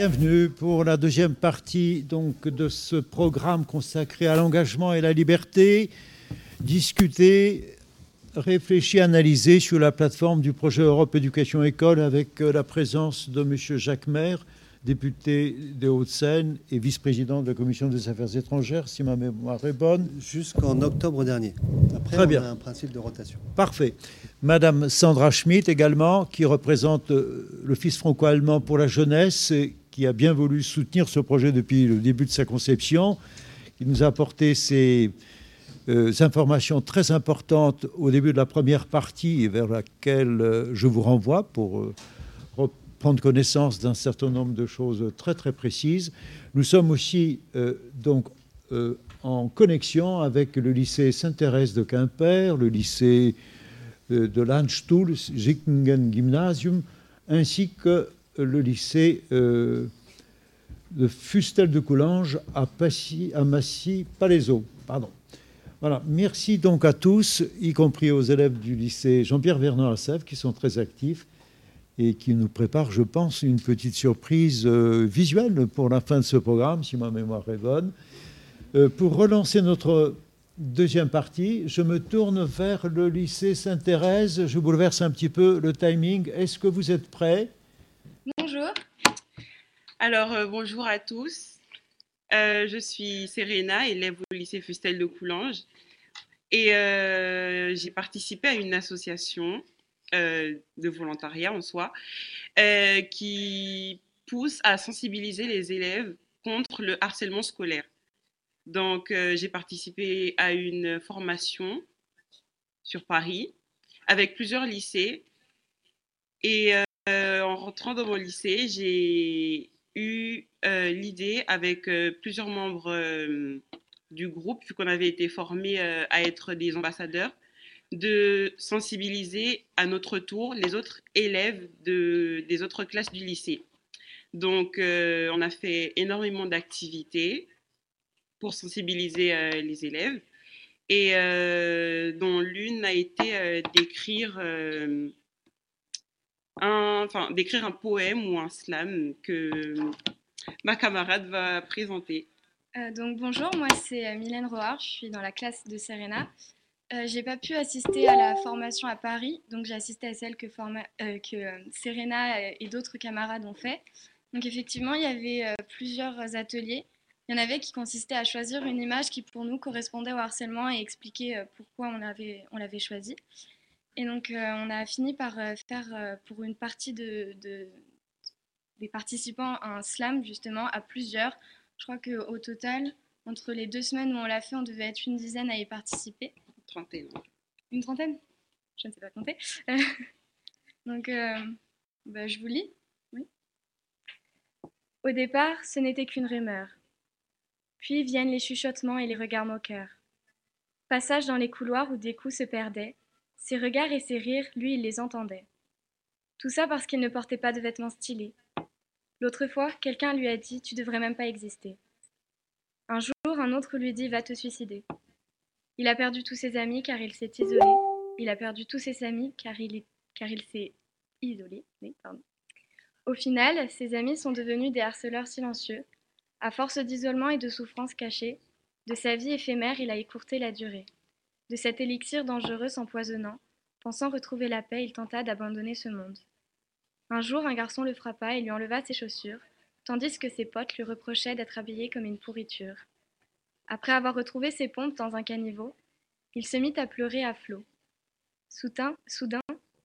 Bienvenue pour la deuxième partie donc, de ce programme consacré à l'engagement et la liberté. Discuter, réfléchir, analyser sur la plateforme du projet Europe Éducation École avec euh, la présence de M. Jacques Maire, député des Hauts-de-Seine et vice-président de la Commission des Affaires étrangères, si ma mémoire est bonne. Jusqu'en octobre dernier. Après, Très on a un principe de rotation. Parfait. Madame Sandra Schmidt également, qui représente euh, l'Office franco-allemand pour la jeunesse, qui a bien voulu soutenir ce projet depuis le début de sa conception, qui nous a apporté ces euh, informations très importantes au début de la première partie vers laquelle euh, je vous renvoie pour euh, prendre connaissance d'un certain nombre de choses très très précises. Nous sommes aussi donc en connexion avec le lycée Sainte-Thérèse de Quimper, le lycée de Landstuhl, Zickingen Gymnasium, ainsi que le lycée euh, de Fustel de Coulanges à, Passy, à Massy-Palaiseau. Pardon. Voilà. Merci donc à tous, y compris aux élèves du lycée Jean-Pierre Vernon à Sèvres, qui sont très actifs et qui nous préparent, je pense, une petite surprise euh, visuelle pour la fin de ce programme, si ma mémoire est bonne. Euh, pour relancer notre deuxième partie, je me tourne vers le lycée Sainte-Thérèse. Je bouleverse un petit peu le timing. Est-ce que vous êtes prêts? Bonjour. Alors, euh, bonjour à tous. Euh, je suis Serena, élève au lycée Fustel de Coulanges. Et euh, j'ai participé à une association de volontariat en soi qui pousse à sensibiliser les élèves contre le harcèlement scolaire. Donc, j'ai participé à une formation sur Paris avec plusieurs lycées. Et rentrant dans mon lycée, j'ai eu euh, l'idée avec euh, plusieurs membres euh, du groupe, vu qu'on avait été formés à être des ambassadeurs, de sensibiliser à notre tour les autres élèves de, des autres classes du lycée. Donc, on a fait énormément d'activités pour sensibiliser les élèves, et dont l'une a été d'écrire enfin, d'écrire un poème ou un slam que ma camarade va présenter. Euh, donc bonjour, moi c'est euh, Mylène Roard, je suis dans la classe de Serena. Euh, j'ai pas pu assister à la formation à Paris, donc j'ai assisté à celle que, euh, Serena et d'autres camarades ont fait. Donc effectivement, il y avait plusieurs ateliers. Il y en avait qui consistaient à choisir une image qui pour nous correspondait au harcèlement et expliquer pourquoi on l'avait on l'avait choisi. Et donc euh, on a fini par euh, faire euh, pour une partie de, de- des participants un slam justement à plusieurs. Je crois qu'au total, entre les deux semaines où on l'a fait, on devait être une dizaine à y participer. Trentaine. Une trentaine? Je ne sais pas compter. Donc, euh, bah, je vous lis. Oui. Au départ, ce n'était qu'une rumeur. Puis viennent les chuchotements et les regards moqueurs. Passage dans les couloirs où des coups se perdaient. Ses regards et ses rires, lui, il les entendait. Tout ça parce qu'il ne portait pas de vêtements stylés. L'autre fois, quelqu'un lui a dit Tu devrais même pas exister. Un jour, un autre lui dit Va te suicider. Il a perdu tous ses amis car il s'est isolé. Il a perdu tous ses amis car il, est- car il s'est isolé. Au final, ses amis sont devenus des harceleurs silencieux. À force d'isolement et de souffrances cachées, de sa vie éphémère, il a écourté la durée. De cet élixir dangereux s'empoisonnant, pensant retrouver la paix, il tenta d'abandonner ce monde. Un jour, un garçon le frappa et lui enleva ses chaussures, tandis que ses potes lui reprochaient d'être habillé comme une pourriture. Après avoir retrouvé ses pompes dans un caniveau, il se mit à pleurer à flots. Soudain, soudain,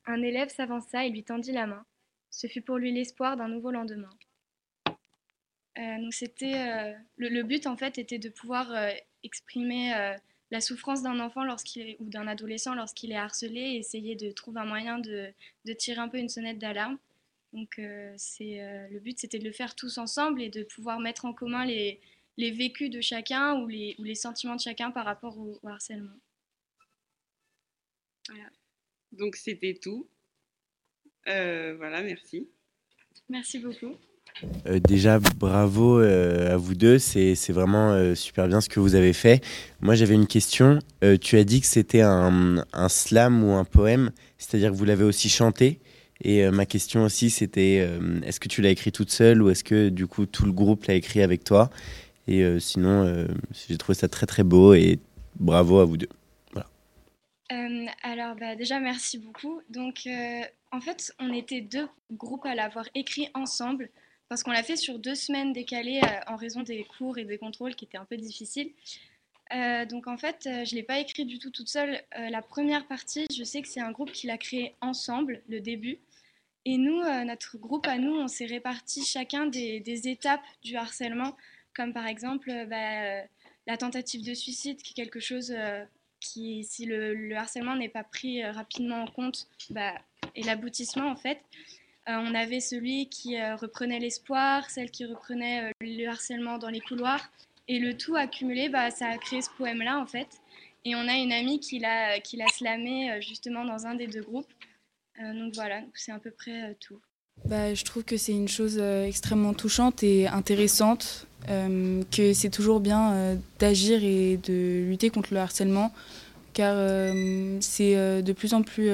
un élève s'avança et lui tendit la main. Ce fut pour lui l'espoir d'un nouveau lendemain. Euh, euh, le, but en fait était de pouvoir euh, exprimer la souffrance d'un enfant lorsqu'il est, ou d'un adolescent lorsqu'il est harcelé et essayer de trouver un moyen de, de tirer un peu une sonnette d'alarme. Donc euh, c'est euh, le but c'était de le faire tous ensemble et de pouvoir mettre en commun les, les vécus de chacun ou les, ou les sentiments de chacun par rapport au, au harcèlement. Donc, c'était tout. Euh, voilà, merci. Merci beaucoup. Euh, déjà, bravo euh, à vous deux. C'est vraiment euh, super bien ce que vous avez fait. Moi, j'avais une question. Tu as dit que c'était un, un slam ou un poème, c'est-à-dire que vous l'avez aussi chanté. Et ma question aussi, c'était est-ce que tu l'as écrit toute seule ou est-ce que du coup tout le groupe l'a écrit avec toi? Et sinon, j'ai trouvé ça très très beau et bravo à vous deux. alors bah, déjà merci beaucoup. Donc en fait, on était deux groupes à l'avoir écrit ensemble parce qu'on l'a fait sur deux semaines décalées en raison des cours et des contrôles qui étaient un peu difficiles. Euh, donc en fait, euh, je ne l'ai pas écrit du tout toute seule. Euh, la première partie, je sais que c'est un groupe qui l'a créé ensemble, le début. Et nous, notre groupe à nous, on s'est répartis chacun des, étapes du harcèlement, comme par exemple bah, la tentative de suicide, qui est quelque chose qui, si le, harcèlement n'est pas pris rapidement en compte, bah, est l'aboutissement en fait. On avait celui qui reprenait l'espoir, celle qui reprenait le harcèlement dans les couloirs. Et le tout accumulé, bah, ça a créé ce poème-là, en fait. Et on a une amie qui l'a, qui l'a slamé euh, justement dans un des deux groupes. Euh, donc voilà, c'est à peu près euh, tout. Bah, je trouve que c'est une chose extrêmement touchante et intéressante, que c'est toujours bien d'agir et de lutter contre le harcèlement, car c'est de plus en plus...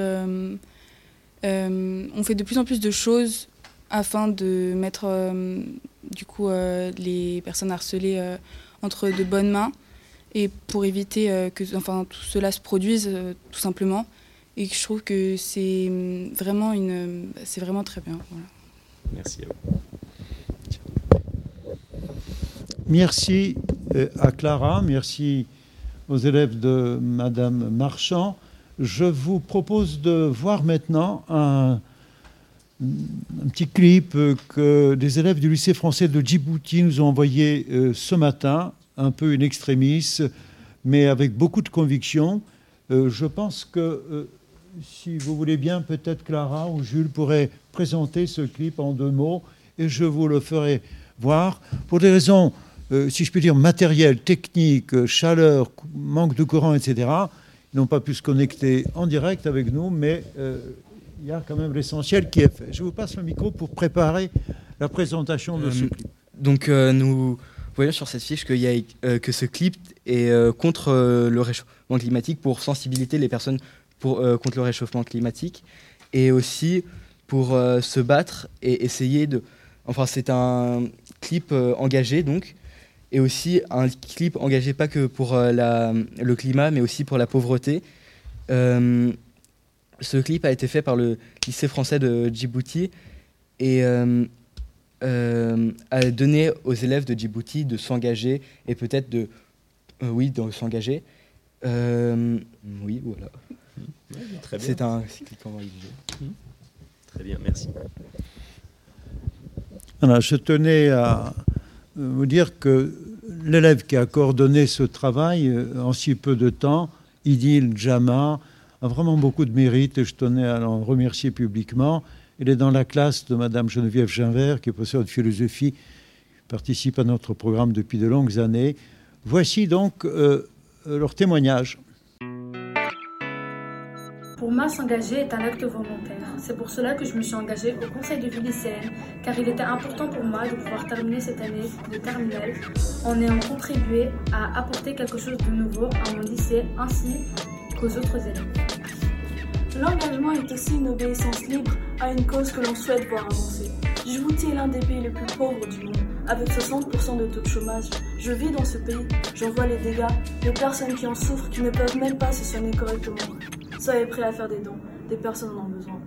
on fait de plus en plus de choses afin de mettre du coup les personnes harcelées entre de bonnes mains et pour éviter euh, que enfin, tout cela se produise euh, tout simplement. Et je trouve que c'est vraiment, une, c'est vraiment très bien. Merci à vous. Merci euh, à Clara, merci aux élèves de Madame Marchand. Je vous propose de voir maintenant un, petit clip que des élèves du lycée français de Djibouti nous ont envoyé euh, ce matin, un peu une extrémiste, mais avec beaucoup de conviction. Euh, je pense que, euh, si vous voulez bien, peut-être Clara ou Jules pourraient présenter ce clip en deux mots et je vous le ferai voir. Pour des raisons, si je puis dire, matérielles, techniques, chaleur, manque de courant, etc., n'ont pas pu se connecter en direct avec nous, mais il y a quand même l'essentiel qui est fait. Je vous passe le micro pour préparer la présentation de ce euh, clip. Donc euh, nous voyons sur cette fiche y a, euh, que ce clip est contre le réchauffement climatique pour sensibiliser les personnes pour, contre le réchauffement climatique et aussi pour se battre et essayer de... Enfin c'est un clip engagé donc et aussi un clip engagé pas que pour la, le climat mais aussi pour la pauvreté. Ce clip a été fait par le lycée français de Djibouti et euh, euh, a donné aux élèves de Djibouti de s'engager et peut-être de, euh, oui, de s'engager. oui, voilà. C'est un clip en Très bien, merci. je tenais à vous dire que l'élève qui a coordonné ce travail en si peu de temps, Idil Jama, a vraiment beaucoup de mérite et je tenais à l'en remercier publiquement. Elle est dans la classe de Madame Geneviève Ginvert, qui est professeure de philosophie, participe à notre programme depuis de longues années. Voici donc euh, leur témoignage. Pour moi, s'engager est un acte volontaire. C'est pour cela que je me suis engagée au conseil de vie lycéenne, car il était important pour moi de pouvoir terminer cette année de terminale en ayant contribué à apporter quelque chose de nouveau à mon lycée ainsi qu'aux autres élèves. L'engagement est aussi une obéissance libre à une cause que l'on souhaite voir avancer. Djibouti est l'un des pays les plus pauvres du monde, avec 60% de taux de chômage. Je vis dans ce pays, j'en vois les dégâts, les personnes qui en souffrent, qui ne peuvent même pas se soigner correctement. Soyez prêts à faire des dons, des personnes en ont besoin.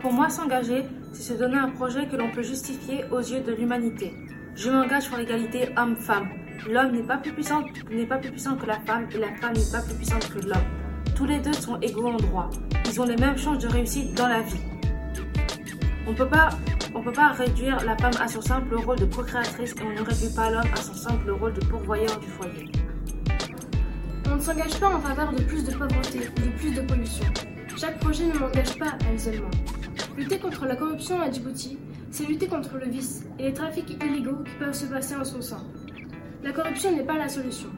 Pour moi, s'engager, c'est se donner un projet que l'on peut justifier aux yeux de l'humanité. Je m'engage pour l'égalité homme-femme. L'homme n'est pas plus puissant, pas plus puissant que la femme et la femme n'est pas plus puissante que l'homme. Tous les deux sont égaux en droit. Ils ont les mêmes chances de réussite dans la vie. On ne peut pas réduire la femme à son simple rôle de procréatrice et on ne réduit pas l'homme à son simple rôle de pourvoyeur du foyer. On ne s'engage pas en faveur de plus de pauvreté ou de plus de pollution. Chaque projet ne m'engage pas à seulement. Lutter contre la corruption à Djibouti, c'est lutter contre le vice et les trafics illégaux qui peuvent se passer en son sein. La corruption n'est pas la solution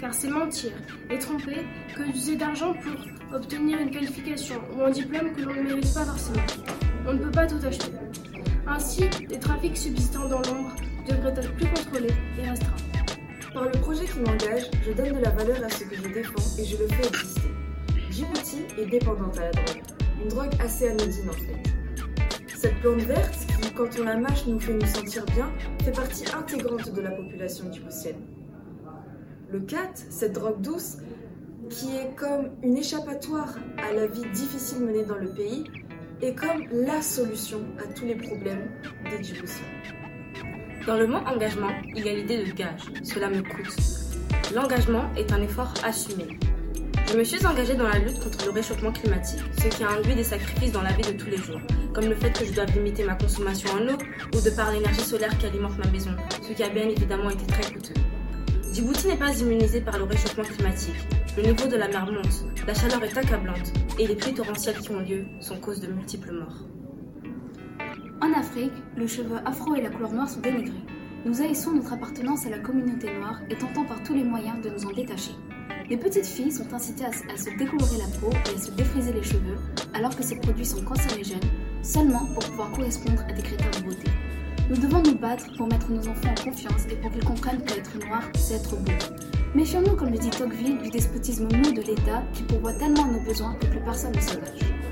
car c'est mentir et tromper que d'user d'argent pour obtenir une qualification ou un diplôme que l'on ne mérite pas forcément. On ne peut pas tout acheter. Ainsi, les trafics subsistant dans l'ombre devraient être plus contrôlés et restreints. Par le projet qui m'engage, je donne de la valeur à ce que je défends et je le fais exister. Djibouti est dépendante à la drogue. Une drogue assez anodine en fait. Cette plante verte, qui, quand on la mâche, nous fait nous sentir bien, fait partie intégrante de la population djiboutienne. Le cat, cette drogue douce, qui est comme une échappatoire à la vie difficile menée dans le pays, est comme la solution à tous les problèmes des Djiboutiens. Dans le mot engagement, il y a l'idée de gage. Cela me coûte. L'engagement est un effort assumé. Je me suis engagée dans la lutte contre le réchauffement climatique, ce qui a induit des sacrifices dans la vie de tous les jours, comme le fait que je dois limiter ma consommation en eau ou de par l'énergie solaire qui alimente ma maison, ce qui a bien évidemment été très coûteux. Djibouti n'est pas immunisé par le réchauffement climatique. Le niveau de la mer monte, la chaleur est accablante et les pluies torrentielles qui ont lieu sont cause de multiples morts. En Afrique, le cheveu afro et la couleur noire sont dénigrés. Nous haïssons notre appartenance à la communauté noire et tentons par tous les moyens de nous en détacher. Les petites filles sont incitées à, se décolorer la peau et à se défriser les cheveux, alors que ces produits sont cancérigènes, seulement pour pouvoir correspondre à des critères de beauté. Nous devons nous battre pour mettre nos enfants en confiance et pour qu'ils comprennent qu'être noir, c'est être beau. Méfions-nous, comme le dit Tocqueville, du despotisme mou de l'État qui pourvoit tellement nos besoins que plus personne ne s'engage.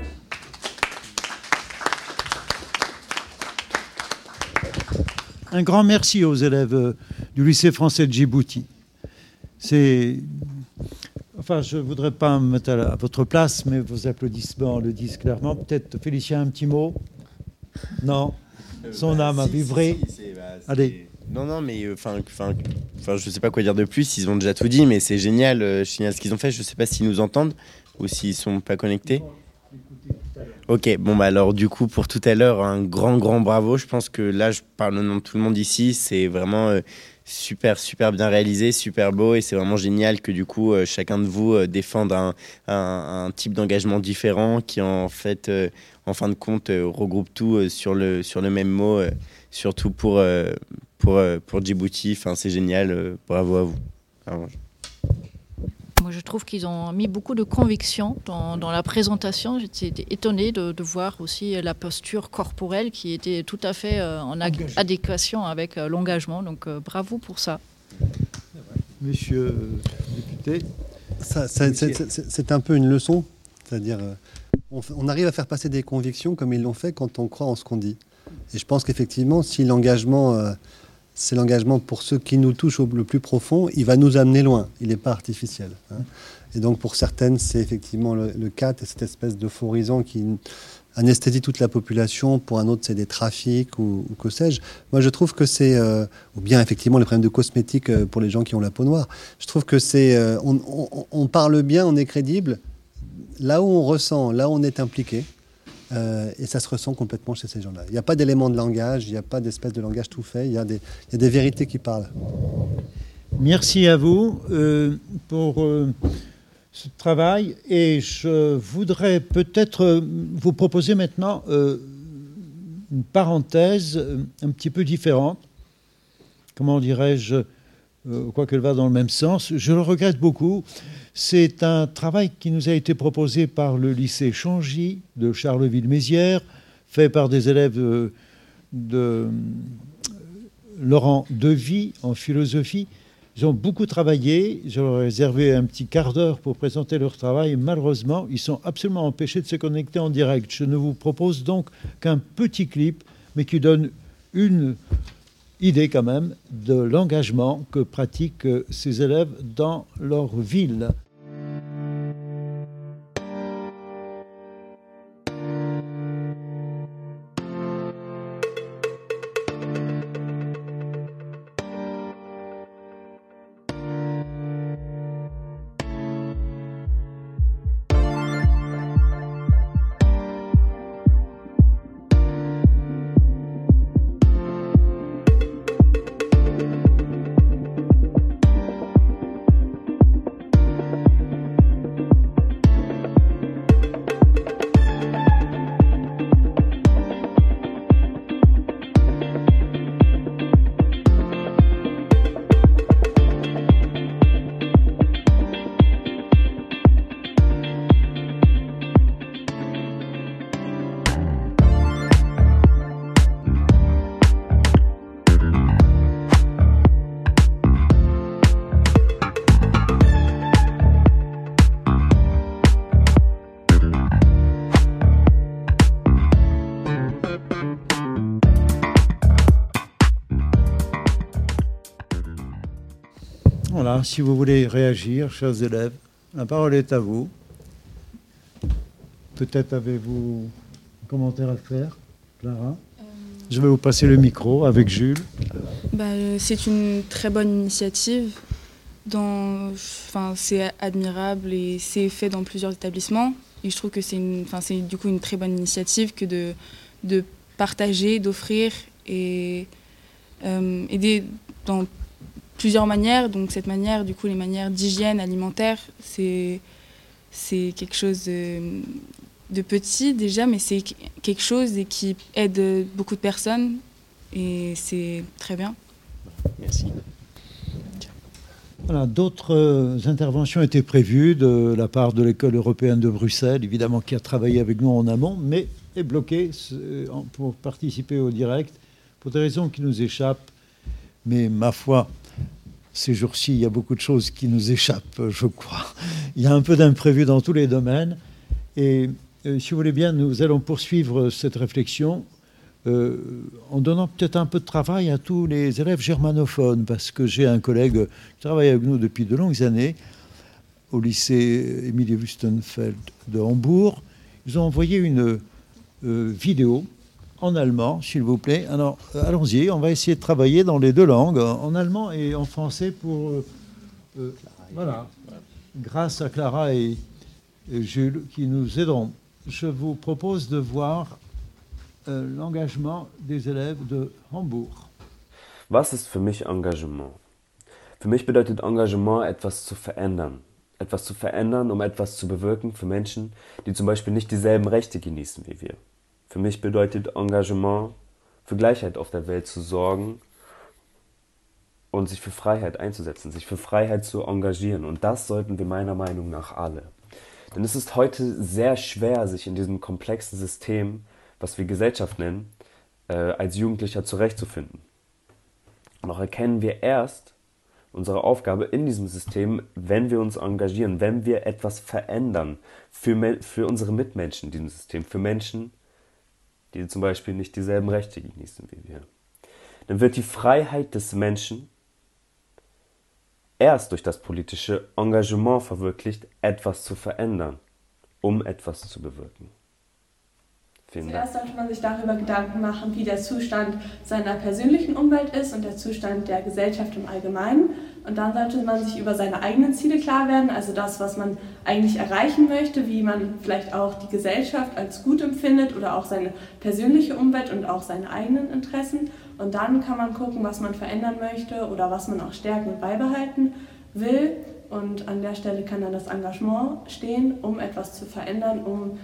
Un grand merci aux élèves euh, du lycée français de Djibouti. C'est. Enfin, je ne voudrais pas me mettre à, votre place, mais vos applaudissements le disent clairement. Peut-être Félicien, un petit mot? Non? Son âme a vibré. Allez. Non, non, mais enfin, enfin, enfin, je sais pas quoi dire de plus. Ils ont déjà tout dit, mais c'est génial, euh, génial ce qu'ils ont fait. Je sais pas s'ils nous entendent ou s'ils sont pas connectés. Ok, bon bah alors du coup pour tout à l'heure un grand grand bravo. Je pense que là je parle au nom de tout le monde ici. C'est vraiment euh, super super bien réalisé, super beau et c'est vraiment génial que du coup euh, chacun de vous euh, défende un, un, type d'engagement différent qui en fait en fin de compte regroupe tout sur le sur le même mot, surtout pour pour Djibouti. Enfin c'est génial, bravo à vous. Vraiment. Moi, je trouve qu'ils ont mis beaucoup de conviction dans, dans la présentation. J'étais étonnée de, de voir aussi la posture corporelle qui était tout à fait euh, en adéquation avec euh, l'engagement. Donc, euh, bravo pour ça. Monsieur le député. C'est- un peu une leçon. C'est-à-dire, euh, on, arrive à faire passer des convictions comme ils l'ont fait quand on croit en ce qu'on dit. Et je pense qu'effectivement, si l'engagement, euh, c'est l'engagement pour ceux qui nous touchent au le plus profond, il va nous amener loin. Il n'est pas artificiel. hein. Et donc, pour certaines, c'est effectivement le, le cas, cette espèce d'euphorisant qui anesthésie toute la population. Pour un autre, c'est des trafics ou, que sais-je. Moi, je trouve que c'est, euh, ou bien effectivement les problèmes de cosmétiques euh, pour les gens qui ont la peau noire. Je trouve que c'est, euh, on- on parle bien, on est crédible. Là où on ressent, là où on est impliqué, euh, et ça se ressent complètement chez ces gens-là. Il n'y a pas d'élément de langage, il n'y a pas d'espèce de langage tout fait. Il y a des, vérités qui parlent. Merci à vous euh, pour euh, ce travail et je voudrais peut-être vous proposer maintenant une parenthèse un petit peu différente. Comment dirais-je? Euh, Quoiqu'elle va dans le même sens. Je le regrette beaucoup. C'est un travail qui nous a été proposé par le lycée Changy de Charleville-Mézières, fait par des élèves euh, de euh, Laurent Devy en philosophie. Ils ont beaucoup travaillé. Je leur ai réservé un petit quart d'heure pour présenter leur travail. Malheureusement, ils sont absolument empêchés de se connecter en direct. Je ne vous propose donc qu'un petit clip, mais qui donne une idée quand même de l'engagement que pratiquent euh, ces élèves dans leur ville. Voilà, si vous voulez réagir, chers élèves, la parole est à vous. Peut-être avez-vous un commentaire à faire, Clara? Je vais vous passer le micro avec Jules. Bah, euh, c'est une très bonne initiative. Dans, enfin, c'est admirable et c'est fait dans plusieurs établissements. Et je trouve que c'est, une, enfin, c'est du coup une très bonne initiative que de, de partager, d'offrir et euh, aider dans plusieurs manières. Donc cette manière, du coup, les manières d'hygiène alimentaire, c'est, c'est quelque chose de, de petit déjà, mais c'est quelque chose et qui aide beaucoup de personnes et c'est très bien. Merci. Voilà, D'autres euh, interventions étaient prévues de la part de l'école européenne de Bruxelles, évidemment qui a travaillé avec nous en amont, mais est bloquée euh, pour participer au direct pour des raisons qui nous échappent. Mais ma foi, ces jours-ci, il y a beaucoup de choses qui nous échappent, je crois. Il y a un peu d'imprévu dans tous les domaines. Et euh, si vous voulez bien, nous allons poursuivre cette réflexion euh, en donnant peut-être un peu de travail à tous les élèves germanophones, parce que j'ai un collègue qui travaille avec nous depuis de longues années au lycée Emilie Wüstenfeld de Hambourg. Ils ont envoyé une euh, vidéo en allemand, s'il vous plaît. Alors, euh, allons-y, on va essayer de travailler dans les deux langues, en allemand et en français, pour... euh, euh, voilà, grâce à Clara et, Jules qui nous aideront. Je vous propose de voir l'engagement des élèves de Hambourg. Was ist für mich Engagement? Für mich bedeutet Engagement, etwas zu verändern. Etwas zu verändern, um etwas zu bewirken für Menschen, die zum Beispiel nicht dieselben Rechte genießen wie wir. Für mich bedeutet Engagement, für Gleichheit auf der Welt zu sorgen und sich für Freiheit einzusetzen, sich für Freiheit zu engagieren. Und das sollten wir meiner Meinung nach alle. Denn es ist heute sehr schwer, sich in diesem komplexen System, was wir Gesellschaft nennen, äh, als Jugendlicher zurechtzufinden. Auch erkennen wir erst unsere Aufgabe in diesem System, wenn wir uns engagieren, wenn wir etwas verändern für, für unsere Mitmenschen in diesem System, für Menschen, die zum Beispiel nicht dieselben Rechte genießen wie wir. Dann wird die Freiheit des Menschen erst durch das politische Engagement verwirklicht, etwas zu verändern, um etwas zu bewirken. Vielen Dank. Zuerst sollte man sich darüber Gedanken machen, wie der Zustand seiner persönlichen Umwelt ist und der Zustand der Gesellschaft im Allgemeinen. Und dann sollte man sich über seine eigenen Ziele klar werden, also das, was man eigentlich erreichen möchte, wie man vielleicht auch die Gesellschaft als gut empfindet oder auch seine persönliche Umwelt und auch seine eigenen Interessen. Und dann kann man gucken, was man verändern möchte oder was man auch stärken und beibehalten will. Und an der Stelle kann dann das Engagement stehen, um etwas zu verändern, um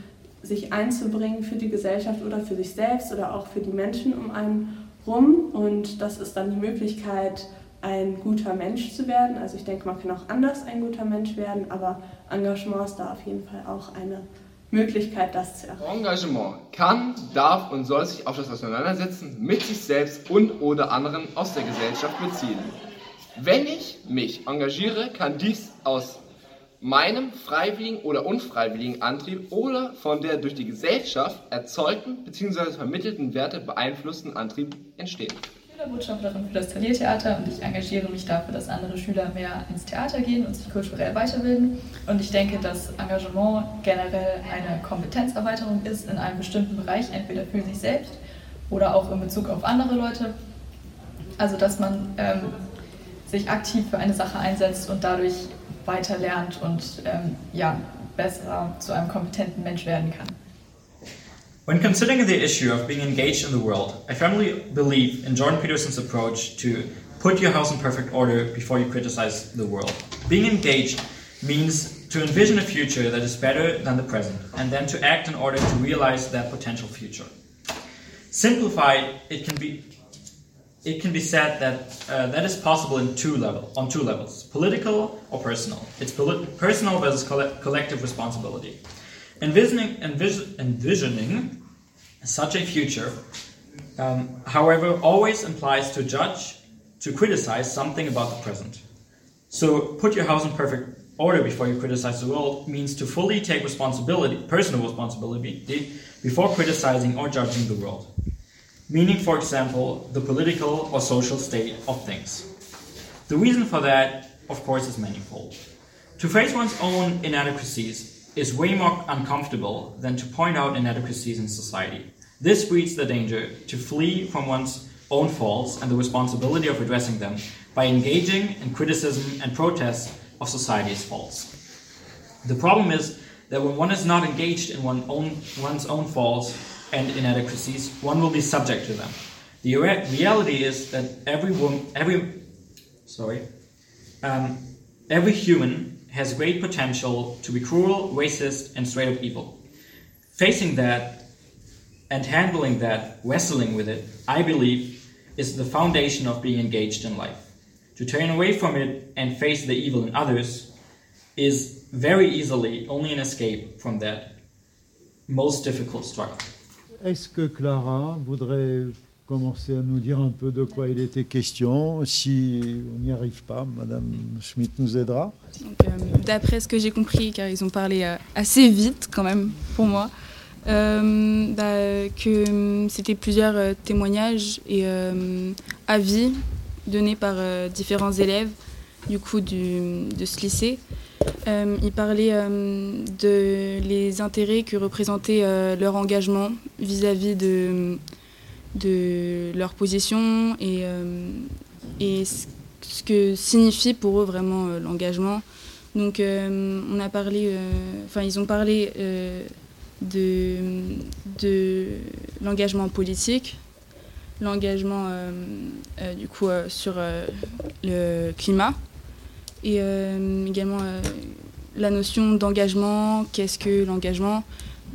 sich einzubringen für die Gesellschaft oder für sich selbst oder auch für die Menschen um einen rum. Und das ist dann die Möglichkeit, ein guter Mensch zu werden. Also ich denke, man kann auch anders ein guter Mensch werden, aber Engagement ist da auf jeden Fall auch eine Möglichkeit, das zu erreichen. Engagement kann, darf und soll sich auf das Auseinandersetzen mit sich selbst und oder anderen aus der Gesellschaft beziehen. Wenn ich mich engagiere, kann dies aus meinem freiwilligen oder unfreiwilligen Antrieb oder von der durch die Gesellschaft erzeugten bzw. vermittelten Werte beeinflussten Antrieb entstehen. Schülerbotschafterin für das Taliertheater und ich engagiere mich dafür, dass andere Schüler mehr ins Theater gehen und sich kulturell weiterbilden. Und ich denke, dass Engagement generell eine Kompetenzerweiterung ist in einem bestimmten Bereich, entweder für sich selbst oder auch in Bezug auf andere Leute. Also, dass man ähm, sich aktiv für eine Sache einsetzt und dadurch und ähm, ja, besser zu einem kompetenten Mensch werden kann. When considering the issue of being engaged in the world, I firmly believe in Jordan Peterson's approach to put your house in perfect order before you criticize the world. Being engaged means to envision a future that is better than the present, and then to act in order to realize that potential future. Simplified, it can be it can be said that uh, that is possible in two level on two levels: political or personal. It's personal versus colle- collective responsibility. Envisioning, envis- envisioning such a future, um, however, always implies to judge, to criticize something about the present. So, put your house in perfect order before you criticize the world means to fully take responsibility, personal responsibility, before criticizing or judging the world. Meaning, for example, the political or social state of things. The reason for that, of course, is manifold. To face one's own inadequacies is way more uncomfortable than to point out inadequacies in society. This breeds the danger to flee from one's own faults and the responsibility of addressing them by engaging in criticism and protest of society's faults. The problem is that when one is not engaged in one own, one's own faults and inadequacies, one will be subject to them. The re- reality is that every woman, every, sorry, um, every human has great potential to be cruel, racist, and straight up evil. Facing that and handling that, wrestling with it, I believe, is the foundation of being engaged in life. To turn away from it and face the evil in others is very easily only an escape from that most difficult struggle. Est-ce que Clara voudrait commencer à nous dire un peu de quoi il était question Si on n'y arrive pas, Madame Schmitt nous aidera. Euh, D'après ce que j'ai compris, car ils ont parlé euh, assez vite quand même pour moi, euh, bah, que euh, c'était plusieurs témoignages et avis donnés par différents élèves du coup de ce lycée. Euh, ils parlaient euh, de les intérêts que représentait euh, leur engagement vis-à-vis de, leur position et, euh, ce que signifie pour eux vraiment l'engagement. Donc on a parlé, enfin ils ont parlé de, de l'engagement politique, l'engagement du coup sur le climat et euh, également euh, la notion d'engagement, qu'est-ce que l'engagement?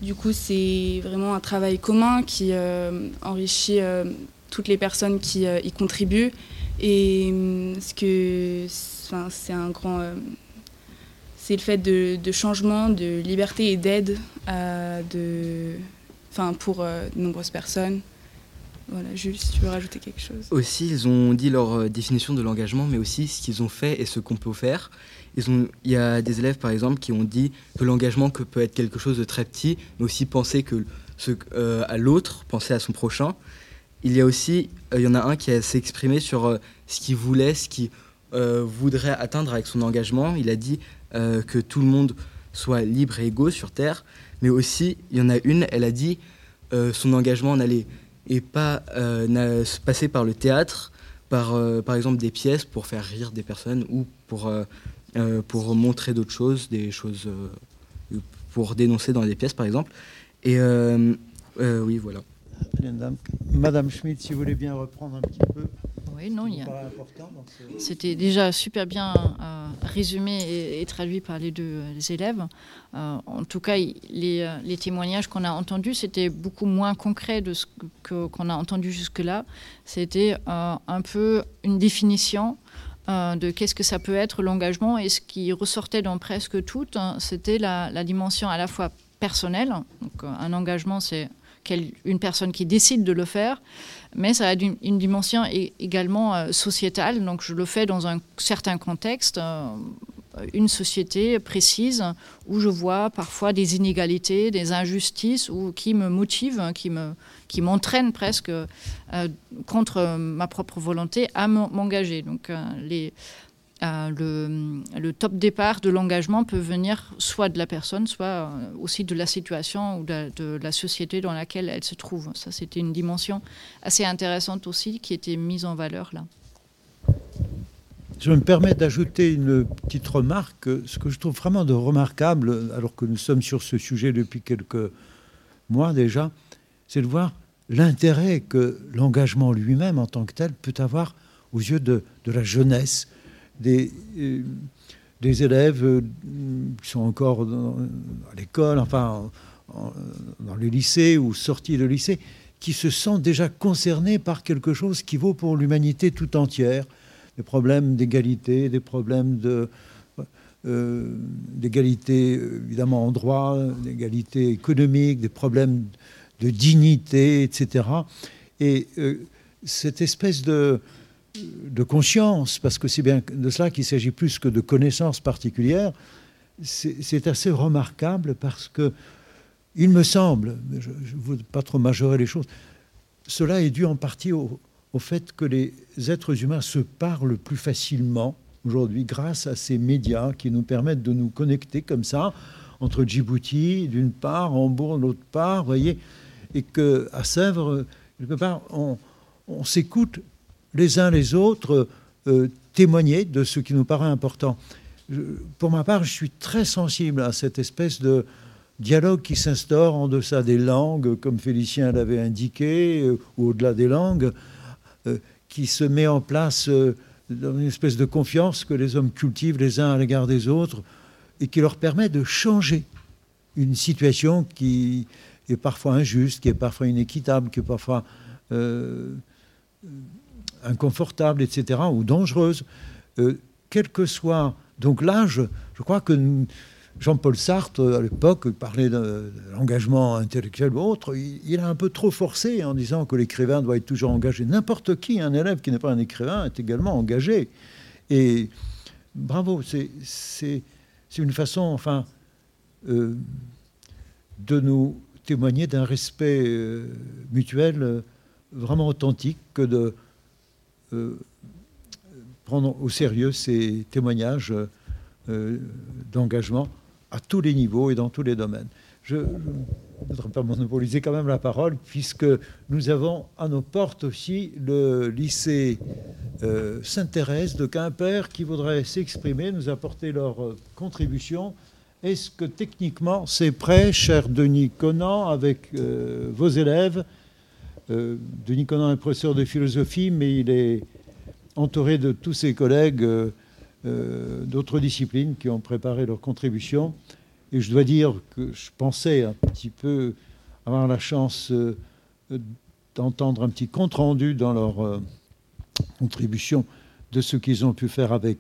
Du coup, c'est vraiment un travail commun qui euh, enrichit toutes les personnes qui y contribuent. Et ce que, c'est un grand, c'est le fait de, changement, de liberté et d'aide pour de nombreuses personnes. Voilà, Jules, tu veux rajouter quelque chose. Aussi, ils ont dit leur euh, définition de l'engagement, mais aussi ce qu'ils ont fait et ce qu'on peut faire. Il y a des élèves, par exemple, qui ont dit que l'engagement peut être quelque chose de très petit, mais aussi penser euh, à l'autre, penser à son prochain. Il y a aussi, euh, il y en a un qui s'est exprimé sur ce qu'il voulait, ce qu'il voudrait atteindre avec son engagement. Il a dit que tout le monde soit libre et égaux sur Terre, mais aussi, il y en a une, elle a dit son engagement n'allait et pas euh, passer par le théâtre, par, euh, par exemple des pièces pour faire rire des personnes ou pour, euh, pour montrer d'autres choses, des choses pour dénoncer dans des pièces par exemple. Et oui, voilà. Madame, Schmitt, si vous voulez bien reprendre un petit peu. Oui, non, il y a- C'était déjà super bien euh, résumé et, et traduit par les deux euh, les élèves. Euh, en tout cas, les, les témoignages qu'on a entendus, c'était beaucoup moins concret de ce qu'on a entendu jusque-là. C'était euh, un peu une définition de qu'est-ce que ça peut être l'engagement et ce qui ressortait dans presque tout, hein, c'était la, la dimension à la fois personnelle. Donc, un engagement, c'est une personne qui décide de le faire, mais ça a une, dimension également euh, sociétale. Donc je le fais dans un certain contexte, euh, une société précise où je vois parfois des inégalités, des injustices, ou qui me motivent, hein, qui me qui m'entraînent presque euh, contre ma propre volonté à m'en- m'engager. Donc les euh, le, top départ de l'engagement peut venir soit de la personne, soit euh, aussi de la situation ou de, la société dans laquelle elle se trouve. Ça, c'était une dimension assez intéressante aussi qui était mise en valeur là. Je me permets d'ajouter une petite remarque. Ce que je trouve vraiment de remarquable, alors que nous sommes sur ce sujet depuis quelques mois déjà, c'est de voir l'intérêt que l'engagement lui-même en tant que tel peut avoir aux yeux de la jeunesse, des, euh, des élèves euh, qui sont encore à l'école, enfin en- en- dans le lycée ou sortis de lycée, qui se sentent déjà concernés par quelque chose qui vaut pour l'humanité tout entière des problèmes d'égalité, des problèmes de, euh, d'égalité évidemment en droit, d'égalité économique, des problèmes de dignité, etc. Et cette espèce de, de conscience, parce que c'est bien de cela qu'il s'agit plus que de connaissances particulières, c'est assez remarquable parce que il me semble, je ne veux pas trop majorer les choses, cela est dû en partie au, au fait que les êtres humains se parlent plus facilement aujourd'hui grâce à ces médias qui nous permettent de nous connecter comme ça entre Djibouti d'une part, Hambourg d'autre part, voyez, et que à Sèvres, quelque part, on, s'écoute les uns les autres euh, témoigner de ce qui nous paraît important. pour ma part, je suis très sensible à cette espèce de dialogue qui s'instaure en deçà des langues, comme Félicien l'avait indiqué, euh, ou au-delà des langues, euh, qui se met en place dans une espèce de confiance que les hommes cultivent les uns à l'égard des autres et qui leur permet de changer une situation qui est parfois injuste, qui est parfois inéquitable, qui est parfois inconfortable, etc., ou dangereuse, euh, quel que soit. Donc là, je, crois que Jean-Paul Sartre, à l'époque, parlait de, l'engagement intellectuel ou autre. Il, a un peu trop forcé en disant que l'écrivain doit être toujours engagé. N'importe qui, un élève qui n'est pas un écrivain, est également engagé. Et bravo, c'est une façon, enfin, euh, de nous témoigner d'un respect euh, mutuel euh, vraiment authentique que de prendre au sérieux ces témoignages d'engagement à tous les niveaux et dans tous les domaines. Je ne voudrais pas monopoliser quand même la parole, puisque nous avons à nos portes aussi le lycée euh, Sainte-Thérèse de Quimper qui voudrait s'exprimer, nous apporter leur euh, contribution. Est-ce que techniquement c'est prêt, cher Denis Conan, avec euh, vos élèves Denis Conan est professeur de philosophie, mais il est entouré de tous ses collègues euh, d'autres disciplines qui ont préparé leur contribution. Et je dois dire que je pensais un petit peu avoir la chance euh, d'entendre un petit compte-rendu dans leur euh, contribution de ce qu'ils ont pu faire avec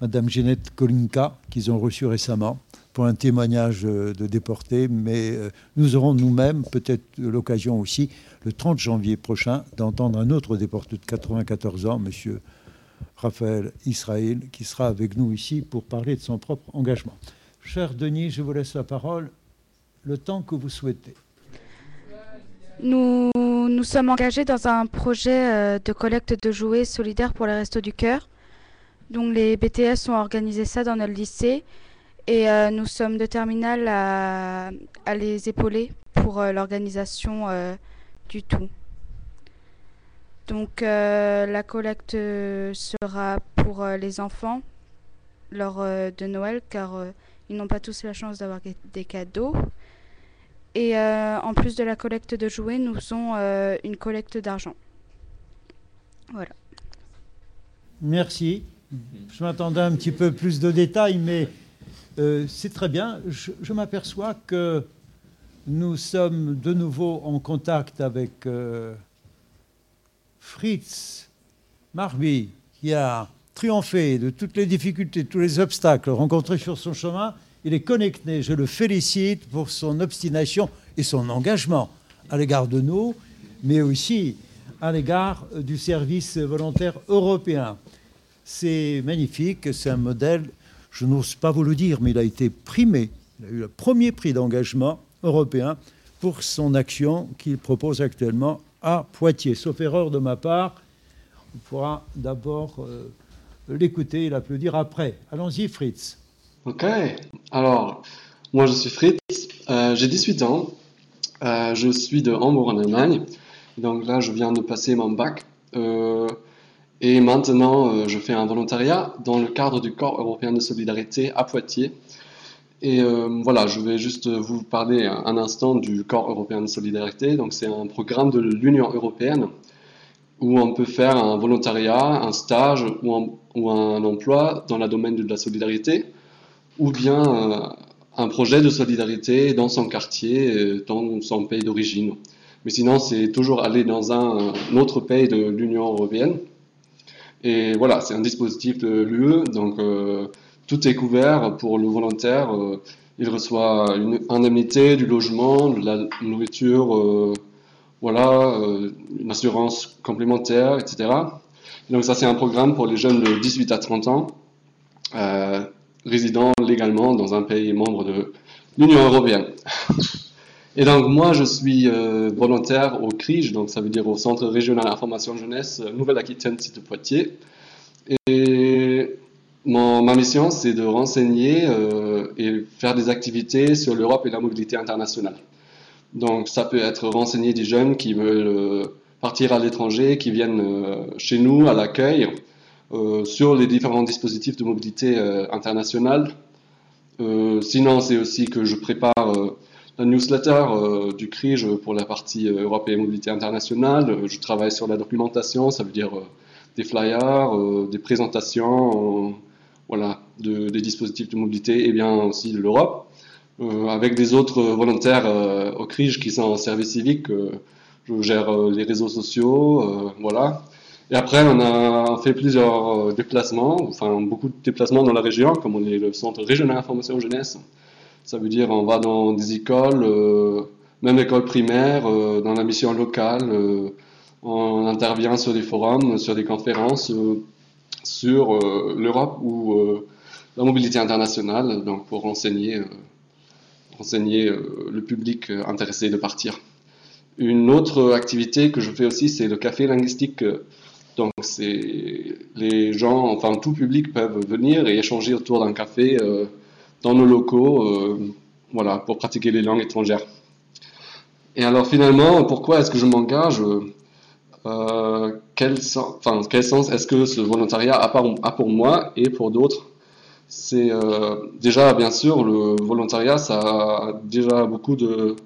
Madame Jeannette Kolinka, qu'ils ont reçu récemment pour un témoignage de déportés, mais nous aurons nous-mêmes peut-être l'occasion aussi le 30 janvier prochain d'entendre un autre déporté de 94 ans, Monsieur Raphaël Israël, qui sera avec nous ici pour parler de son propre engagement. Cher Denis, je vous laisse la parole le temps que vous souhaitez. Nous nous sommes engagés dans un projet euh, de collecte de jouets solidaires pour les Restos du Cœur. Donc les BTS ont organisé ça dans notre lycée et euh, nous sommes de terminale à, les épauler pour euh, l'organisation du tout. Donc euh, la collecte sera pour euh, les enfants lors euh, de Noël car ils n'ont pas tous la chance d'avoir des cadeaux. Et en plus de la collecte de jouets, nous faisons une collecte d'argent. Voilà. Merci. Je m'attendais un petit peu plus de détails, mais c'est très bien. Je, m'aperçois que nous sommes de nouveau en contact avec Fritz Marby, qui a triomphé de toutes les difficultés, tous les obstacles rencontrés sur son chemin, il est connecté. Je le félicite pour son obstination et son engagement à l'égard de nous, mais aussi à l'égard du service volontaire européen. C'est magnifique, c'est un modèle, je n'ose pas vous le dire, mais il a été primé. Il a eu le premier prix d'engagement européen pour son action qu'il propose actuellement à Poitiers. Sauf erreur de ma part, on pourra d'abord euh, l'écouter et l'applaudir après. Allons-y, Fritz. Ok, alors, moi je suis Fritz, euh, j'ai 18 ans, euh, je suis de Hambourg en Allemagne, donc là je viens de passer mon bac. Et maintenant, je fais un volontariat dans le cadre du Corps européen de solidarité à Poitiers. Et euh, voilà, je vais juste vous parler un, instant du Corps européen de solidarité. Donc, c'est un programme de l'Union européenne où on peut faire un volontariat, un stage ou un, emploi dans le domaine de la solidarité, ou bien euh, un projet de solidarité dans son quartier, euh, dans son pays d'origine. Mais sinon, c'est toujours aller dans un, autre pays de l'Union européenne. Et voilà, c'est un dispositif de l'UE, donc tout est couvert pour le volontaire. Euh, il reçoit une indemnité, du logement, de la nourriture, euh, voilà, euh, une assurance complémentaire, etc. donc ça, c'est un programme pour les jeunes de 18 à 30 ans, résidant légalement dans un pays membre de l'Union européenne. Et donc moi, je suis volontaire au CRIJ, donc ça veut dire au Centre régional d'information jeunesse Nouvelle-Aquitaine, site de Poitiers. Et ma mission, c'est de renseigner et faire des activités sur l'Europe et la mobilité internationale. Donc ça peut être renseigner des jeunes qui veulent partir à l'étranger, qui viennent chez nous à l'accueil, euh, sur les différents dispositifs de mobilité euh, internationale. Euh, sinon, c'est aussi que je prépare la newsletter du CRIJ pour la partie Europe et mobilité internationale. Je travaille sur la documentation, ça veut dire des flyers, des présentations voilà, de, des dispositifs de mobilité et bien aussi de l'Europe. avec des autres volontaires au CRIJ qui sont en service civique, je gère les réseaux sociaux, voilà. Et après, on a fait plusieurs euh, déplacements, enfin beaucoup de déplacements dans la région, comme on est le centre régional d'information jeunesse. Ça veut dire on va dans des écoles, euh, même écoles primaires, euh, dans la mission locale. on intervient sur des forums, sur des conférences sur l'Europe ou la mobilité internationale, donc pour renseigner, renseigner le public intéressé de partir. Une autre activité que je fais aussi, c'est le café linguistique donc, c'est les gens, enfin tout public peuvent venir et échanger autour d'un café euh, dans nos locaux, euh, voilà, pour pratiquer les langues étrangères. Et alors finalement, pourquoi est-ce que je m'engage euh, quel, enfin, quel sens est-ce que ce volontariat a, pour moi et pour d'autres? C'est déjà, bien sûr, le volontariat, ça a déjà beaucoup de,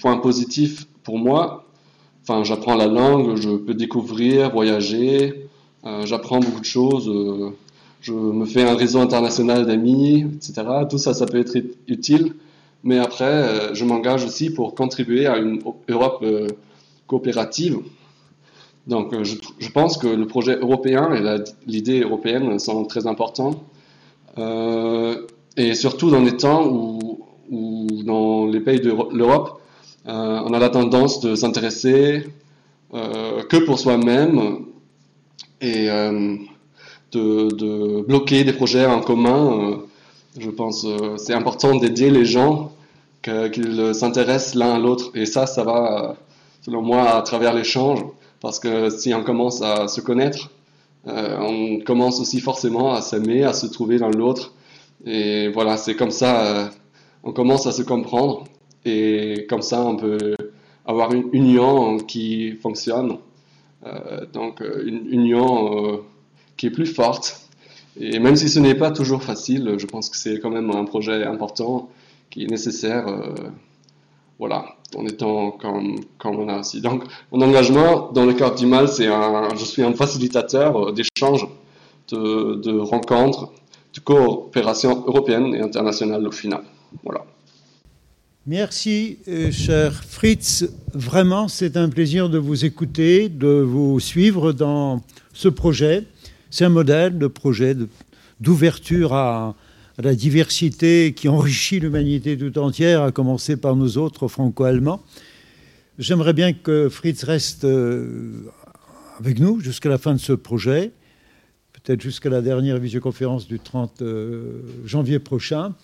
points positifs pour moi, Enfin, j'apprends la langue, je peux découvrir, voyager, euh, j'apprends beaucoup de choses, euh, je me fais un réseau international d'amis, etc. Tout ça, ça peut être utile. Mais après, euh, je m'engage aussi pour contribuer à une Europe coopérative. Donc, je, je, pense que le projet européen et l'idée européenne sont très importants. et surtout dans les temps où, dans les pays de l'Europe, euh, on a la tendance de s'intéresser euh, que pour soi-même et euh, de, bloquer des projets en commun. je pense que c'est important d'aider les gens, qu'ils s'intéressent l'un à l'autre. Et ça, ça va, selon moi, à travers l'échange. Parce que si on commence à se connaître, on commence aussi forcément à s'aimer, à se trouver dans l'autre. Et voilà, c'est comme ça, on commence à se comprendre. Et comme ça, on peut avoir une union qui fonctionne. Euh, donc, euh, une union euh, qui est plus forte. Et même si ce n'est pas toujours facile, je pense que c'est quand même un projet important qui est nécessaire, voilà, en étant comme, comme on a aussi. Donc, mon engagement dans le cadre du MAL, c'est un, je suis un facilitateur d'échanges, de, de rencontres, de coopération européenne et internationale au final. Voilà. Merci, euh, cher Fritz. Vraiment, c'est un plaisir de vous écouter, de vous suivre dans ce projet. C'est un modèle de projet d'ouverture à, la diversité qui enrichit l'humanité tout entière, à commencer par nous autres franco-allemands. J'aimerais bien que Fritz reste euh, avec nous jusqu'à la fin de ce projet, peut-être jusqu'à la dernière visioconférence du 30 euh, janvier prochain.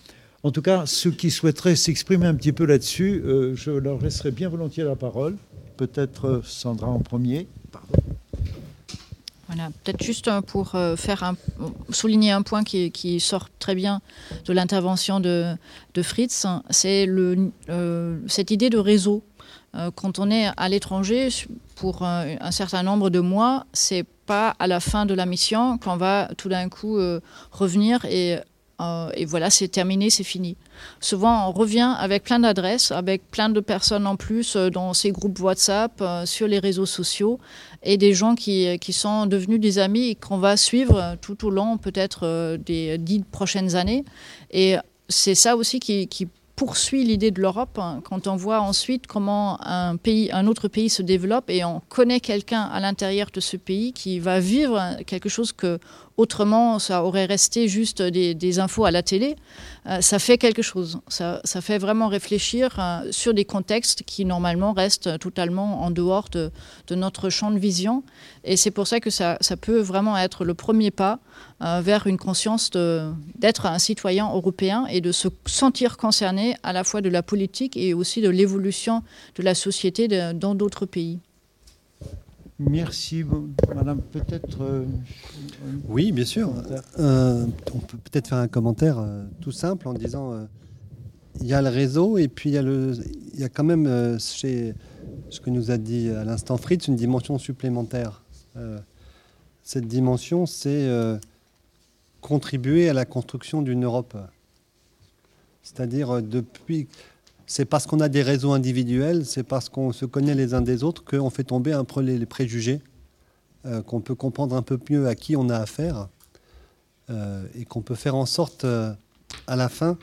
En tout cas, ceux qui souhaiteraient s'exprimer un petit peu là-dessus, euh, je leur laisserai bien volontiers la parole. Peut-être Sandra en premier. Voilà, peut-être juste euh, pour faire un, souligner un point qui, sort très bien de l'intervention de, Fritz, c'est cette idée de réseau. Quand on est à l'étranger pour un, certain nombre de mois, c'est pas à la fin de la mission qu'on va tout d'un coup revenir et euh, et voilà, c'est terminé, c'est fini. Souvent, on revient avec plein d'adresses, avec plein de personnes en plus euh, dans ces groupes WhatsApp, euh, sur les réseaux sociaux, et des gens qui, qui sont devenus des amis et qu'on va suivre tout au long peut-être des dix prochaines années. Et c'est ça aussi qui, poursuit l'idée de l'Europe hein, quand on voit ensuite comment un pays, un autre pays se développe et on connaît quelqu'un à l'intérieur de ce pays qui va vivre quelque chose que autrement ça aurait resté juste des, infos à la télé. Euh, ça fait quelque chose. Ça, fait vraiment réfléchir euh, sur des contextes qui normalement restent totalement en dehors de, notre champ de vision. Et c'est pour ça que ça, peut vraiment être le premier pas euh, vers une conscience d'être un citoyen européen et de se sentir concerné à la fois de la politique et aussi de l'évolution de la société dans d'autres pays. Merci, madame. Peut-être. euh, Oui, bien sûr. Euh, on peut peut-être faire un commentaire euh, tout simple en disant il y a le réseau et puis il y a, le, il y a quand même chez ce que nous a dit à l'instant Fritz une dimension supplémentaire. Cette dimension, c'est contribuer à la construction d'une Europe. C'est-à-dire depuis, c'est parce qu'on a des réseaux individuels, c'est parce qu'on se connaît les uns des autres qu'on fait tomber un peu les, préjugés, euh, qu'on peut comprendre un peu mieux à qui on a affaire euh, et qu'on peut faire en sorte euh, à la fin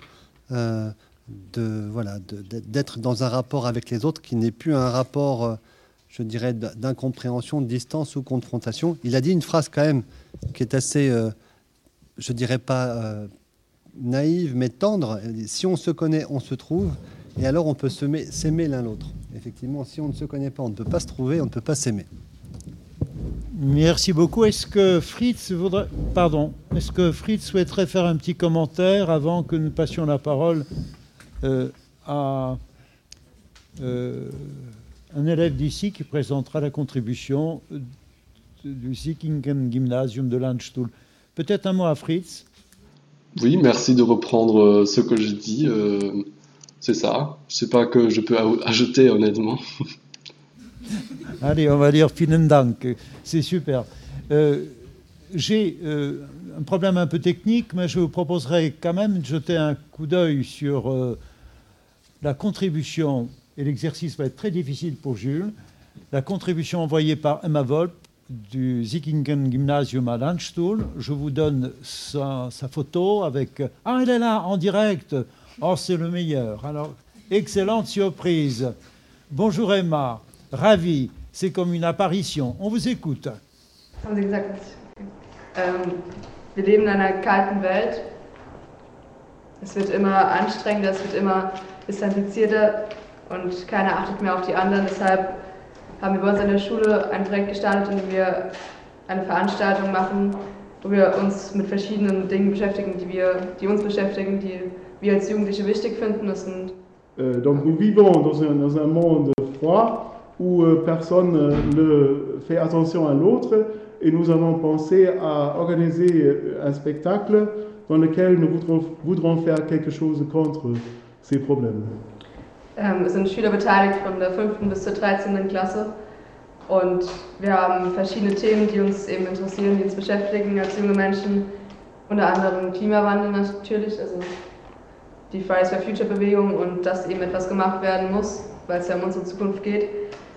de voilà d'être dans un rapport avec les autres qui n'est plus un rapport, je dirais, d'incompréhension, de distance ou confrontation. Il a dit une phrase quand même qui est assez, je dirais pas naïve, mais tendre. Si on se connaît, on se trouve, et alors on peut s'aimer l'un l'autre. Effectivement, si on ne se connaît pas, on ne peut pas se trouver, on ne peut pas s'aimer. Merci beaucoup. Est-ce que Fritz voudrait. Pardon. Est-ce que Fritz souhaiterait faire un petit commentaire avant que nous passions la parole euh, à euh, un élève d'ici qui présentera la contribution du Sickingen Gymnasium de Landstuhl Peut-être un mot à Fritz? Oui, merci de reprendre euh, ce que je dis. euh, c'est ça. Je sais pas que je peux ajouter honnêtement. Allez, on va dire vielen Dank. C'est super. Euh, J'ai euh, un problème un peu technique, mais je vous proposerai quand même de jeter un coup d'œil sur euh, la contribution, et l'exercice va être très difficile pour Jules, la contribution envoyée par Emma Volp du Sickingen Gymnasium à Landstuhl. Je vous donne sa, sa photo avec... Ah, elle est là, en direct. Oh, c'est le meilleur. Alors, excellente surprise. Bonjour Emma, ravi. C'est comme une apparition. On vous écoute. Haben Sie gesagt, ähm, wir leben in einer kalten Welt. Es wird immer anstrengender, es wird immer distanzierter und keiner achtet mehr auf die anderen. Deshalb haben wir bei uns an der Schule ein Projekt gestartet, in dem wir eine Veranstaltung machen, wo wir uns mit verschiedenen Dingen beschäftigen, die, wir, die uns beschäftigen, die wir als Jugendliche wichtig finden. Das sind Euh, donc nous vivons dans un, dans un monde froid où euh, personne euh, ne fait attention à l'autre et nous avons pensé à organiser un spectacle dans lequel nous voudrons, voudrons faire quelque chose contre ces problèmes. Ähm, es sind Schüler beteiligt von der 5. bis zur 13. Klasse. Und wir haben verschiedene Themen, die uns eben interessieren, die uns beschäftigen als junge Menschen. Unter anderem Klimawandel natürlich, also die Fridays for Future Bewegung und dass eben etwas gemacht werden muss, weil es ja um unsere Zukunft geht.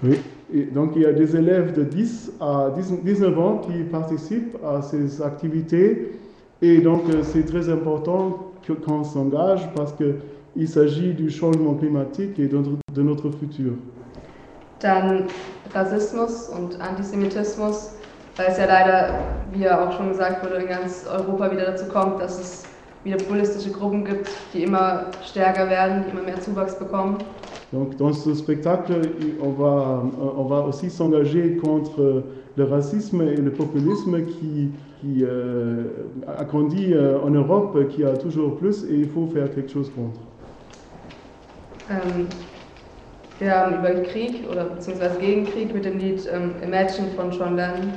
Oui. Et donc il y a des élèves de 10 à 10 19 ans qui participent à ces activités et donc euh, c'est très important qu'on s'engage parce qu'il s'agit du changement climatique et de notre, de notre futur. Dann Rassismus und Antisemitismus, weil es ja leider, wie ja auch schon gesagt wurde, in ganz Europa wieder dazu kommt, dass es wieder populistische Gruppen gibt, die immer stärker werden, die immer mehr Zuwachs bekommen. Donc dans ce spectacle, on va, on va aussi s'engager contre le racisme et le populisme qui, qui euh, a grandi euh, en Europe, qui a toujours plus et il faut faire quelque chose contre. Ähm, wir haben über Krieg oder beziehungsweise gegen Krieg mit dem Lied ähm, Imagine von John Lennon.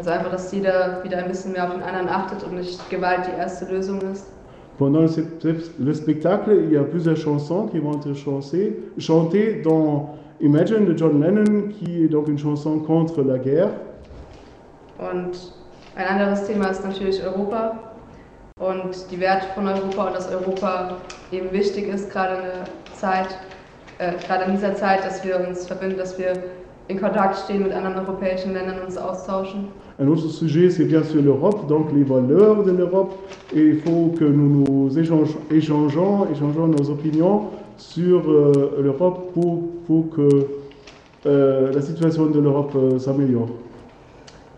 Also einfach, dass jeder wieder ein bisschen mehr auf den anderen achtet und nicht Gewalt die erste Lösung ist. Pendant le, le spectacle, il y a plusieurs chansons qui vont être chancées- chantées dans Imagine de John Lennon, qui est donc une chanson contre la guerre. Und ein anderes Thema ist natürlich Europa und die Werte von Europa und dass Europa eben wichtig ist, gerade in der Zeit, äh, gerade in dieser Zeit, dass wir uns verbinden, dass wir in Kontakt stehen mit anderen europäischen Ländern und uns austauschen. Un autre sujet, c'est bien sûr l'Europe, donc les valeurs de l'Europe. Et il faut que nous nous échange- échangeons, échangeons nos opinions sur euh, l'Europe pour, pour que euh, la situation de l'Europe euh, s'améliore.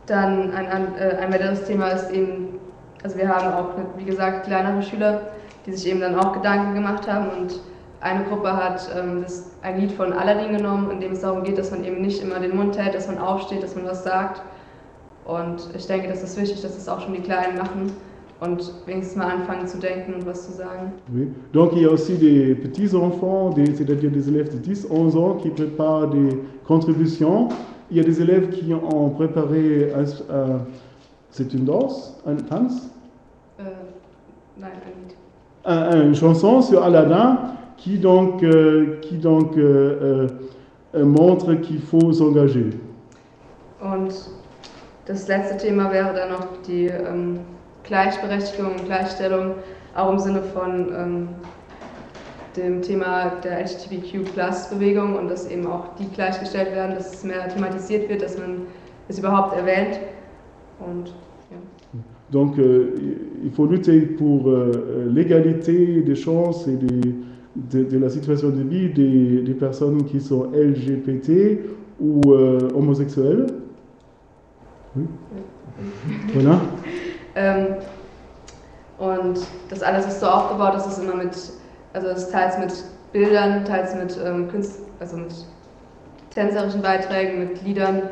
Dann ein, an- äh, ein weiteres Thema ist eben, also wir haben auch, wie gesagt, kleinere Schüler, die sich eben dann auch Gedanken gemacht haben und eine Gruppe hat ähm, das, ein Lied von Aladdin genommen, in dem es darum geht, dass man eben nicht immer den Mund hält, dass man aufsteht, dass man was sagt. Und ich denke, das ist wichtig, dass es auch schon die Kleinen machen und wenigstens mal anfangen zu denken und was zu sagen. Oui. Donc il y a aussi des petits-enfants, c'est-à-dire des élèves de 10-11 ans qui préparent des contributions. Il y a des élèves qui ont préparé, un, un, c'est une danse, un tanz Äh, nein, un- Une chanson sur Aladdin qui donc, euh, qui donc euh, euh, montre qu'il faut s'engager. Und das letzte Thema wäre dann noch die ähm, Gleichberechtigung und Gleichstellung, auch im Sinne von ähm, dem Thema der LGBTQ-Plus-Bewegung und dass eben auch die gleichgestellt werden, dass es mehr thematisiert wird, dass man es überhaupt erwähnt. Und ja. Donc euh, il faut lutter pour euh, l'égalité des chances et des- de, de la situation de vie des, des personnes qui sont LGBT ou euh, homosexuelles. Oui. Voilà. Ähm, und das alles ist so aufgebaut, dass es immer mit, also es teils mit Bildern, teils mit ähm, Künst, also mit tänzerischen Beiträgen, mit Liedern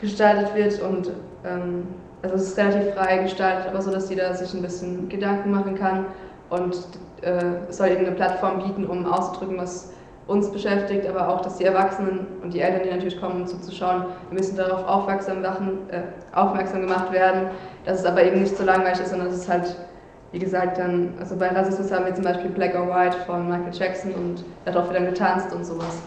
gestaltet wird und ähm, also es ist relativ frei gestaltet, aber so, dass jeder sich ein bisschen Gedanken machen kann und äh, es soll eben eine Plattform bieten, um auszudrücken, was uns beschäftigt, aber auch, dass die Erwachsenen und die Eltern, die natürlich kommen, um zuzuschauen, ein bisschen darauf aufmerksam, machen, äh, aufmerksam gemacht werden, dass es aber eben nicht so langweilig ist, sondern dass es halt, wie gesagt, dann, also bei Rassismus haben wir zum Beispiel Black or White von Michael Jackson und darauf wird dann getanzt und sowas.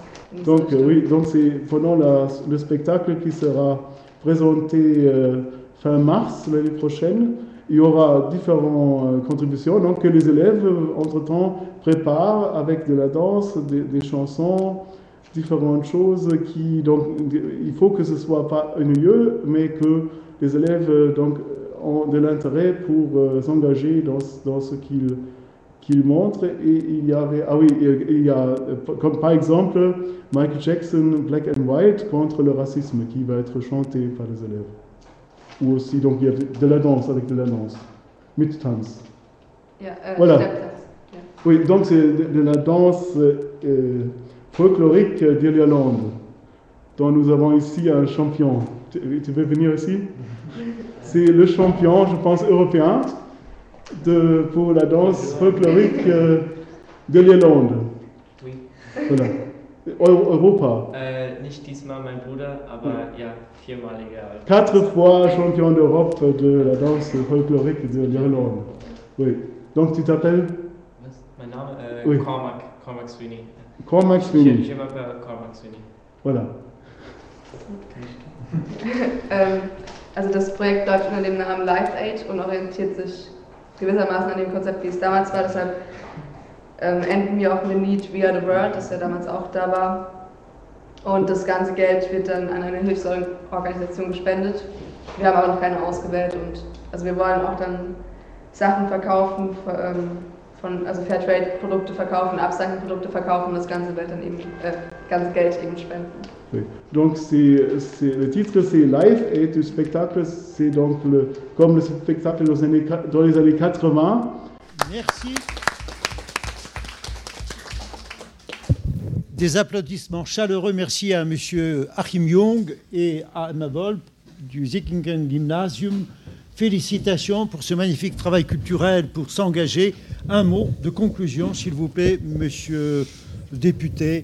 Donc euh, oui, donc c'est pendant la- le spectacle qui sera présenté euh, fin mars l'année prochaine. Il y aura différentes euh, contributions. Donc que les élèves euh, entre-temps préparent avec de la danse, des, chansons, différentes choses donc il faut que ce soit pas ennuyeux, mais que les élèves euh, ont de l'intérêt pour s'engager dans, ce qu'ils qu'il montre et il y avait ah oui il y a comme par exemple Michael Jackson Black and White contre le racisme qui va être chanté par les élèves ou aussi donc il y a de, de la danse avec de la danse mit Tanz äh, Voilà. Oui donc c'est de, de la danse euh, folklorique d'Irlande dont nous avons ici un champion tu, tu veux venir ici? C'est le champion je pense européen de, pour la danse folklorique euh, de l'Irlande. Oui. Voilà. Eu- Europa. Äh, nicht diesmal mein Bruder, aber ja, viermaliger. Quatre fois champion d'Europe de la danse folklorique de l'Irlande. Oui. Donc tu t'appelles Was? Mein Name? Äh, Oui. Cormac, Cormac Sweeney. Cormac Je, Sweeney. je m'appelle Cormac Sweeney. Voilà. ähm, also das Projekt läuft unter dem Namen Life Aid und orientiert sich gewissermaßen an dem Konzept, wie es damals war. Deshalb ähm, enden wir auch mit dem Lied We Are the World, das ja damals auch da war. Und das ganze Geld wird dann an eine Hilfsorganisation gespendet. Wir haben aber noch keine ausgewählt und also wir wollen auch dann Sachen verkaufen, ver- ähm, von, also Fairtrade-Produkte verkaufen, Upcycling-Produkte verkaufen und das ganze Welt dann eben, äh, ganze Geld eben spenden. Oui. Donc le titre c'est Life et du spectacle c'est donc le, comme le spectacle dans les années, qua- dans les années 80. Merci. Des applaudissements chaleureux. Merci à M. Achim Jung et à Anna Volp du Sickingen Gymnasium. Félicitations pour ce magnifique travail culturel, pour s'engager. Un mot de conclusion, s'il vous plaît, monsieur le député.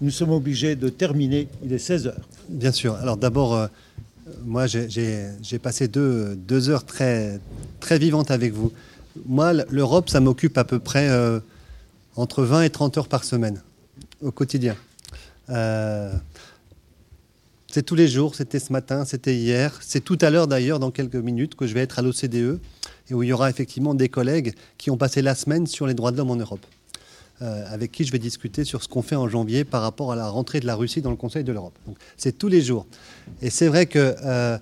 Nous sommes obligés de terminer. Il est 16 heures. Bien sûr. Alors d'abord, euh, moi j'ai- passé deux, heures très, vivantes avec vous. Moi, l'Europe, ça m'occupe à peu près euh, entre 20 et 30 heures par semaine au quotidien. Euh, c'est tous les jours, c'était ce matin, c'était hier, c'est tout à l'heure d'ailleurs, dans quelques minutes, que je vais être à l'OCDE et où il y aura effectivement des collègues qui ont passé la semaine sur les droits de l'homme en Europe euh, avec qui je vais discuter sur ce qu'on fait en janvier par rapport à la rentrée de la Russie dans le Conseil de l'Europe. C'est tous les jours. Et c'est vrai que euh,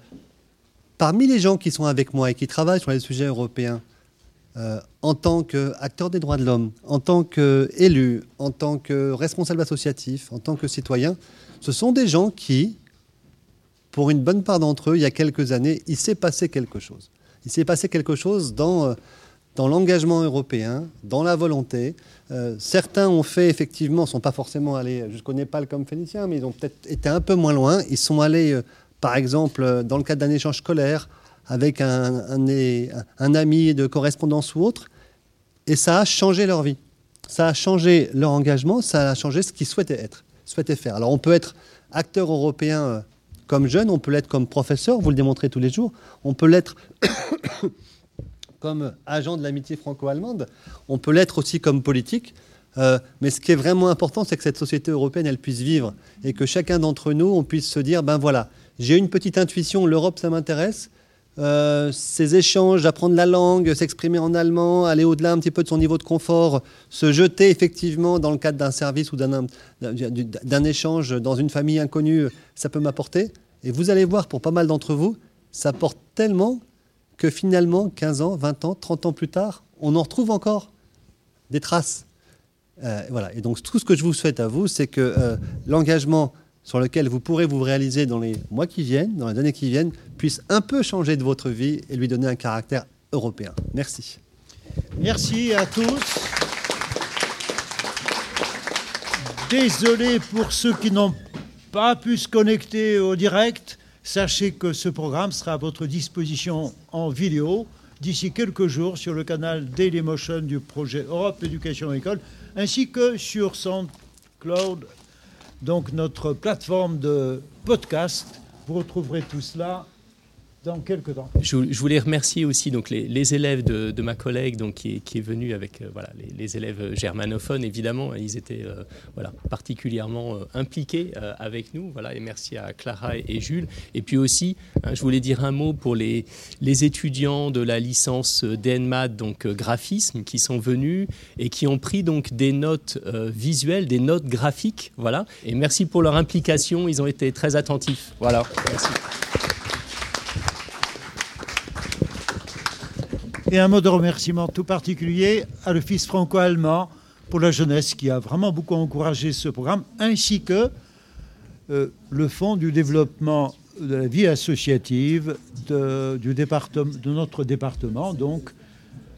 parmi les gens qui sont avec moi et qui travaillent sur les sujets européens, euh, en tant qu'acteur des droits de l'homme, en tant qu'élu, en tant que responsable associatif, en tant que citoyen, ce sont des gens qui, pour une bonne part d'entre eux, il y a quelques années, il s'est passé quelque chose. Il s'est passé quelque chose dans, euh, dans l'engagement européen, dans la volonté. Euh, certains ont fait, effectivement, ne sont pas forcément allés jusqu'au Népal comme Félicien, mais ils ont peut-être été un peu moins loin. Ils sont allés, par exemple, dans le cadre d'un échange scolaire, avec un, ami de correspondance ou autre, et ça a changé leur vie. Ça a changé leur engagement, ça a changé ce qu'ils souhaitaient être, souhaitaient faire. Alors on peut être acteur européen euh, comme jeune, on peut l'être comme professeur, vous le démontrez tous les jours, on peut l'être comme agent de l'amitié franco-allemande, on peut l'être aussi comme politique. Euh, mais ce qui est vraiment important, c'est que cette société européenne, elle puisse vivre et que chacun d'entre nous, on puisse se dire, ben voilà, j'ai une petite intuition, l'Europe, ça m'intéresse. Euh, ces échanges, apprendre la langue, s'exprimer en allemand, aller au-delà un petit peu de son niveau de confort, se jeter effectivement dans le cadre d'un service ou d'un échange dans une famille inconnue, ça peut m'apporter. Et vous allez voir, pour pas mal d'entre vous, ça apporte tellement que finalement, 15 ans, 20 ans, 30 ans plus tard, on en retrouve encore des traces. Euh, voilà. Et donc tout ce que je vous souhaite à vous, c'est que euh, l'engagement sur lequel vous pourrez vous réaliser dans les mois qui viennent, dans les années qui viennent, puisse un peu changer de votre vie et lui donner un caractère européen. Merci. Merci à tous. Désolé pour ceux qui n'ont pas pu se connecter au direct. Sachez que ce programme sera à votre disposition en vidéo d'ici quelques jours sur le canal Dailymotion du projet Europe Éducation École, ainsi que sur SoundCloud donc notre plateforme de podcast. Vous retrouverez tout cela dans quelques temps. Je, voulais remercier aussi donc les, élèves de, ma collègue donc qui est, qui est venue avec euh, voilà les, élèves germanophones évidemment. Ils étaient euh, voilà particulièrement euh, impliqués avec nous. Voilà et merci à Clara et, Jules. Et puis aussi hein, je voulais dire un mot pour les les étudiants de la licence DNMAD donc graphisme qui sont venus et qui ont pris donc des notes visuelles des notes graphiques. Voilà. Et merci pour leur implication. Ils ont été très attentifs. Voilà. Merci. Et un mot de remerciement tout particulier à l'Office franco-allemand pour la jeunesse qui a vraiment beaucoup encouragé ce programme, ainsi que euh, le Fonds du développement de la vie associative de, du département, de notre département, donc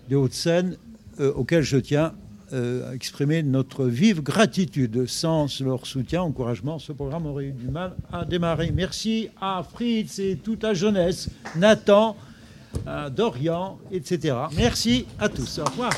des Hauts-de-Seine, euh, auquel je tiens euh, à exprimer notre vive gratitude. Sans leur soutien, encouragement, ce programme aurait eu du mal à démarrer. Merci à Fritz et toute la jeunesse, Nathan, Dorian, etc. Merci à tous. Au revoir.